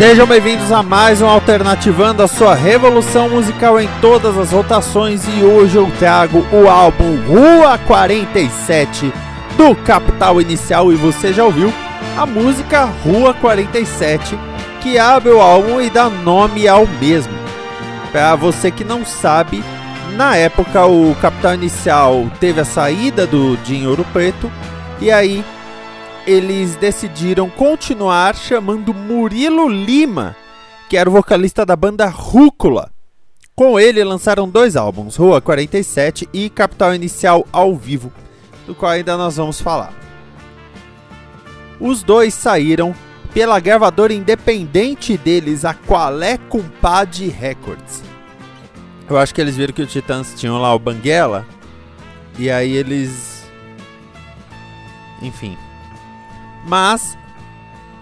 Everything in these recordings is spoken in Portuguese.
Sejam bem-vindos a mais um Alternativando a sua revolução musical em todas as rotações. E hoje eu trago o álbum Rua 47 do Capital Inicial. E você já ouviu a música Rua 47 que abre o álbum e dá nome ao mesmo. Para você que não sabe, na época o Capital Inicial teve a saída do Dinheiro Preto. E aí eles decidiram continuar chamando Murilo Lima, que era o vocalista da banda Rúcula. Com ele lançaram dois álbuns, Rua 47 e Capital Inicial ao vivo, do qual ainda nós vamos falar. Os dois saíram pela gravadora independente deles, a Qualé Cumpad Records. Eu acho que eles viram que os Titãs tinham lá o Banguela, e aí eles. Enfim, mas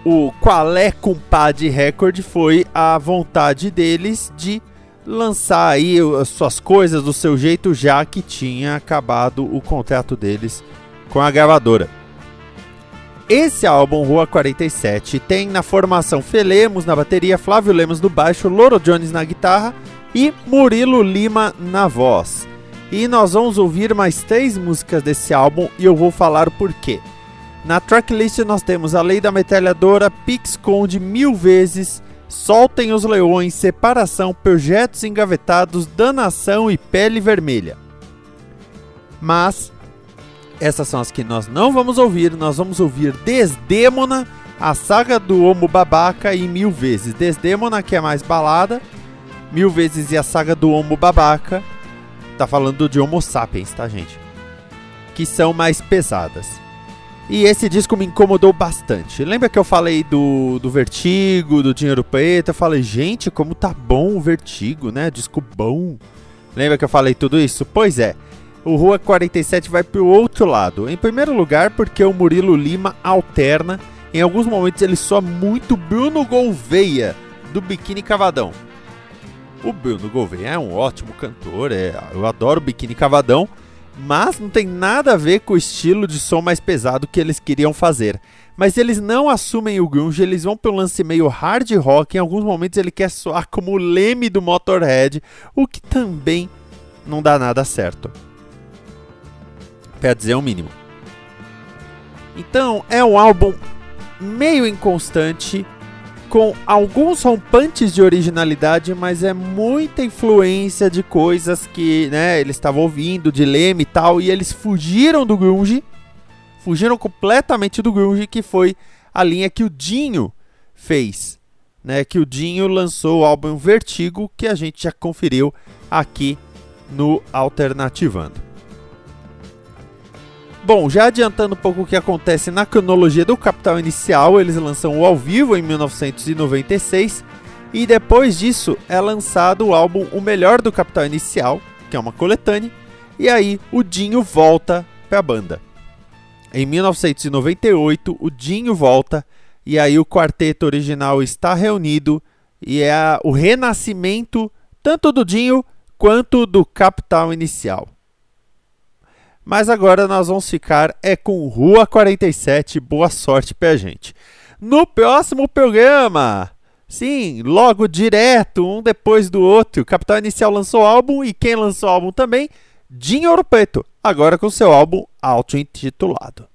o Qualé Cumpad Record foi a vontade deles de lançar aí as suas coisas do seu jeito, já que tinha acabado o contrato deles com a gravadora. Esse álbum, Rua 47, tem na formação Felemos na bateria, Flávio Lemos no baixo, Loro Jones na guitarra e Murilo Lima na voz. E nós vamos ouvir mais três músicas desse álbum e eu vou falar o porquê. Na tracklist nós temos A Lei da Metralhadora, Pix Conde, Mil Vezes, Soltem os Leões, Separação, Projetos Engavetados, Danação e Pele Vermelha. Mas essas são as que nós não vamos ouvir, nós vamos ouvir Desdemona, a saga do Homo Babaca e Mil Vezes. Desdemona, que é mais balada, Mil Vezes e a saga do Homo Babaca, tá falando de Homo Sapiens, tá gente? Que são mais pesadas. E esse disco me incomodou bastante. Lembra que eu falei do, do Vertigo, do Dinheiro Preto? Eu falei, gente, como tá bom o Vertigo, né? Disco bom. Lembra que eu falei tudo isso? Pois é. O Rua 47 vai pro outro lado. Em primeiro lugar, porque o Murilo Lima alterna. Em alguns momentos ele soa muito Bruno Gouveia, do Biquíni Cavadão. O Bruno Gouveia é um ótimo cantor, é, eu adoro Biquíni Cavadão mas não tem nada a ver com o estilo de som mais pesado que eles queriam fazer. Mas eles não assumem o grunge, eles vão pelo lance meio hard rock, em alguns momentos ele quer soar como o Leme do Motorhead, o que também não dá nada certo. Pra dizer o mínimo. Então, é um álbum meio inconstante, com alguns rompantes de originalidade, mas é muita influência de coisas que, né, eles estavam ouvindo, de Leme e tal, e eles fugiram do grunge, fugiram completamente do grunge, que foi a linha que o Dinho fez, né, que o Dinho lançou o álbum Vertigo, que a gente já conferiu aqui no Alternativando. Bom, já adiantando um pouco o que acontece na cronologia do Capital Inicial, eles lançam o ao vivo em 1996 e depois disso é lançado o álbum O Melhor do Capital Inicial, que é uma coletânea, e aí o Dinho volta para a banda. Em 1998, o Dinho volta e aí o quarteto original está reunido e é o renascimento tanto do Dinho quanto do Capital Inicial. Mas agora nós vamos ficar é com Rua 47. Boa sorte pra gente. No próximo programa, sim, logo direto, um depois do outro, Capital Inicial lançou álbum e quem lançou álbum também? Dinho Ouro Preto, agora com seu álbum auto-intitulado.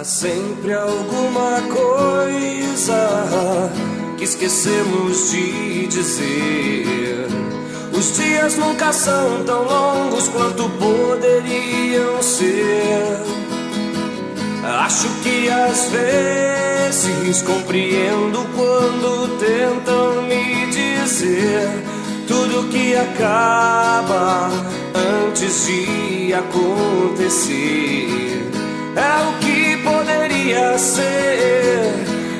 Há sempre alguma coisa que esquecemos de dizer. Os dias nunca são tão longos quanto poderiam ser. Acho que às vezes compreendo quando tentam me dizer tudo que acaba antes de acontecer. É o poderia ser,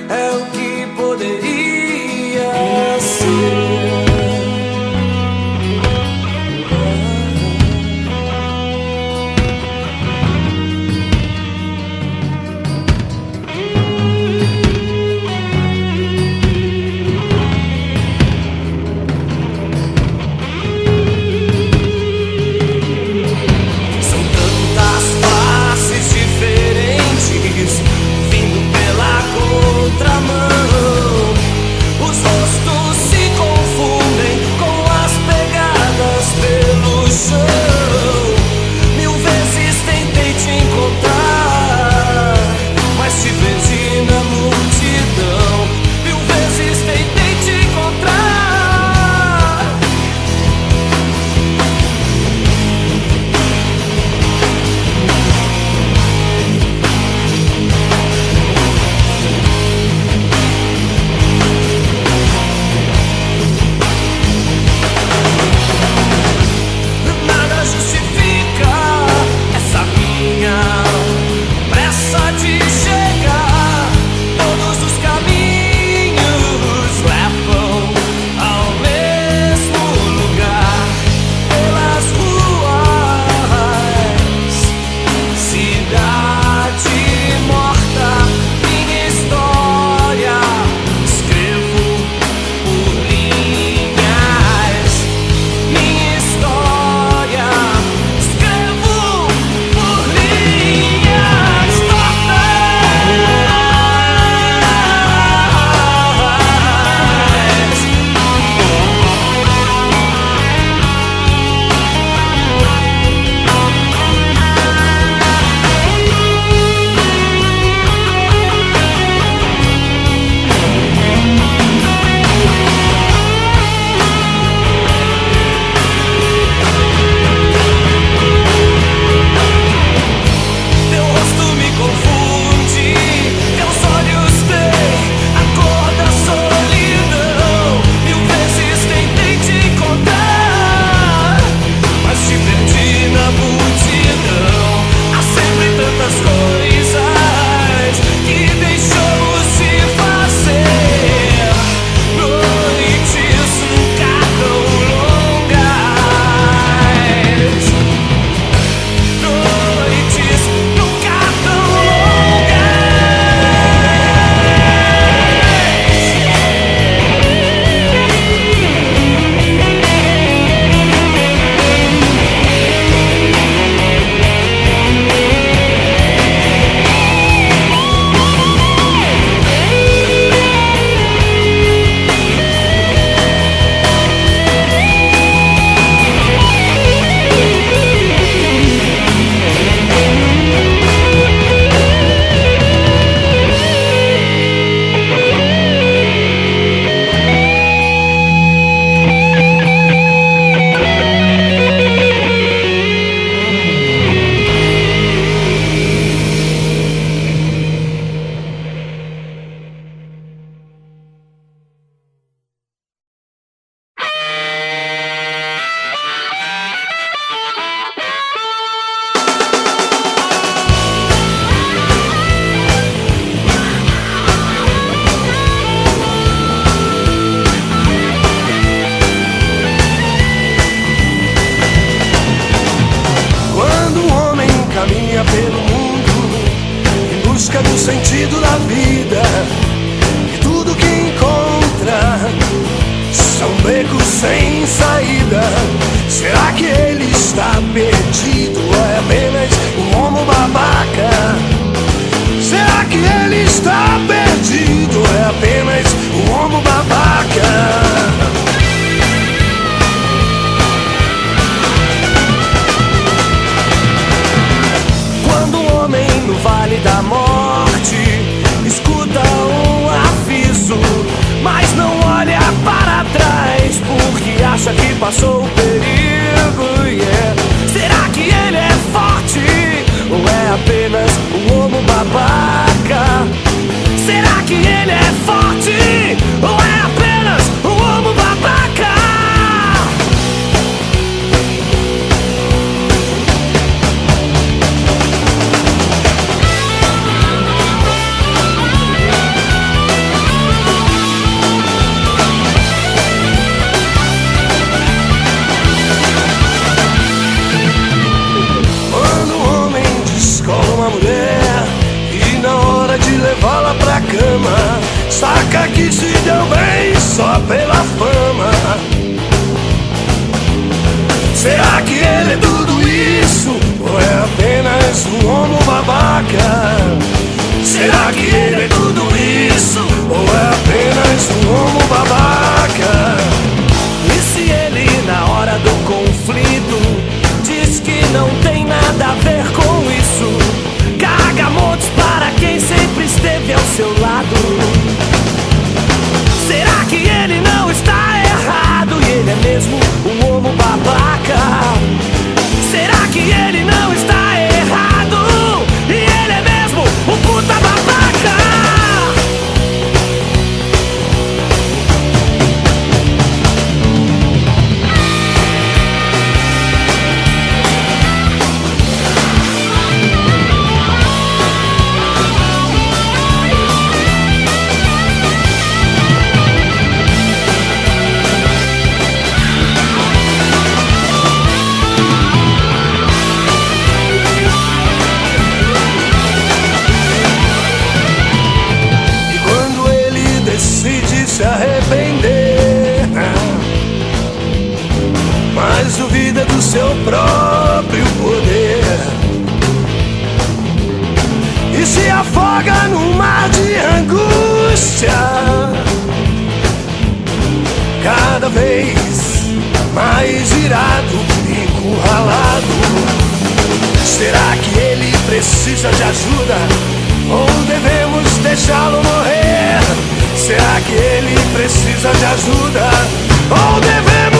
é o que poderia Será que ele é tudo isso? Ou é apenas um homo babaca? E se ele, na hora do conflito, diz que não tem nada a ver com isso? Caga montes para quem sempre esteve ao seu lado. Seu próprio poder e se afoga num mar de angústia, cada vez mais irado, encurralado. Será que ele precisa de ajuda? Ou devemos deixá-lo morrer? Será que ele precisa de ajuda? Ou devemos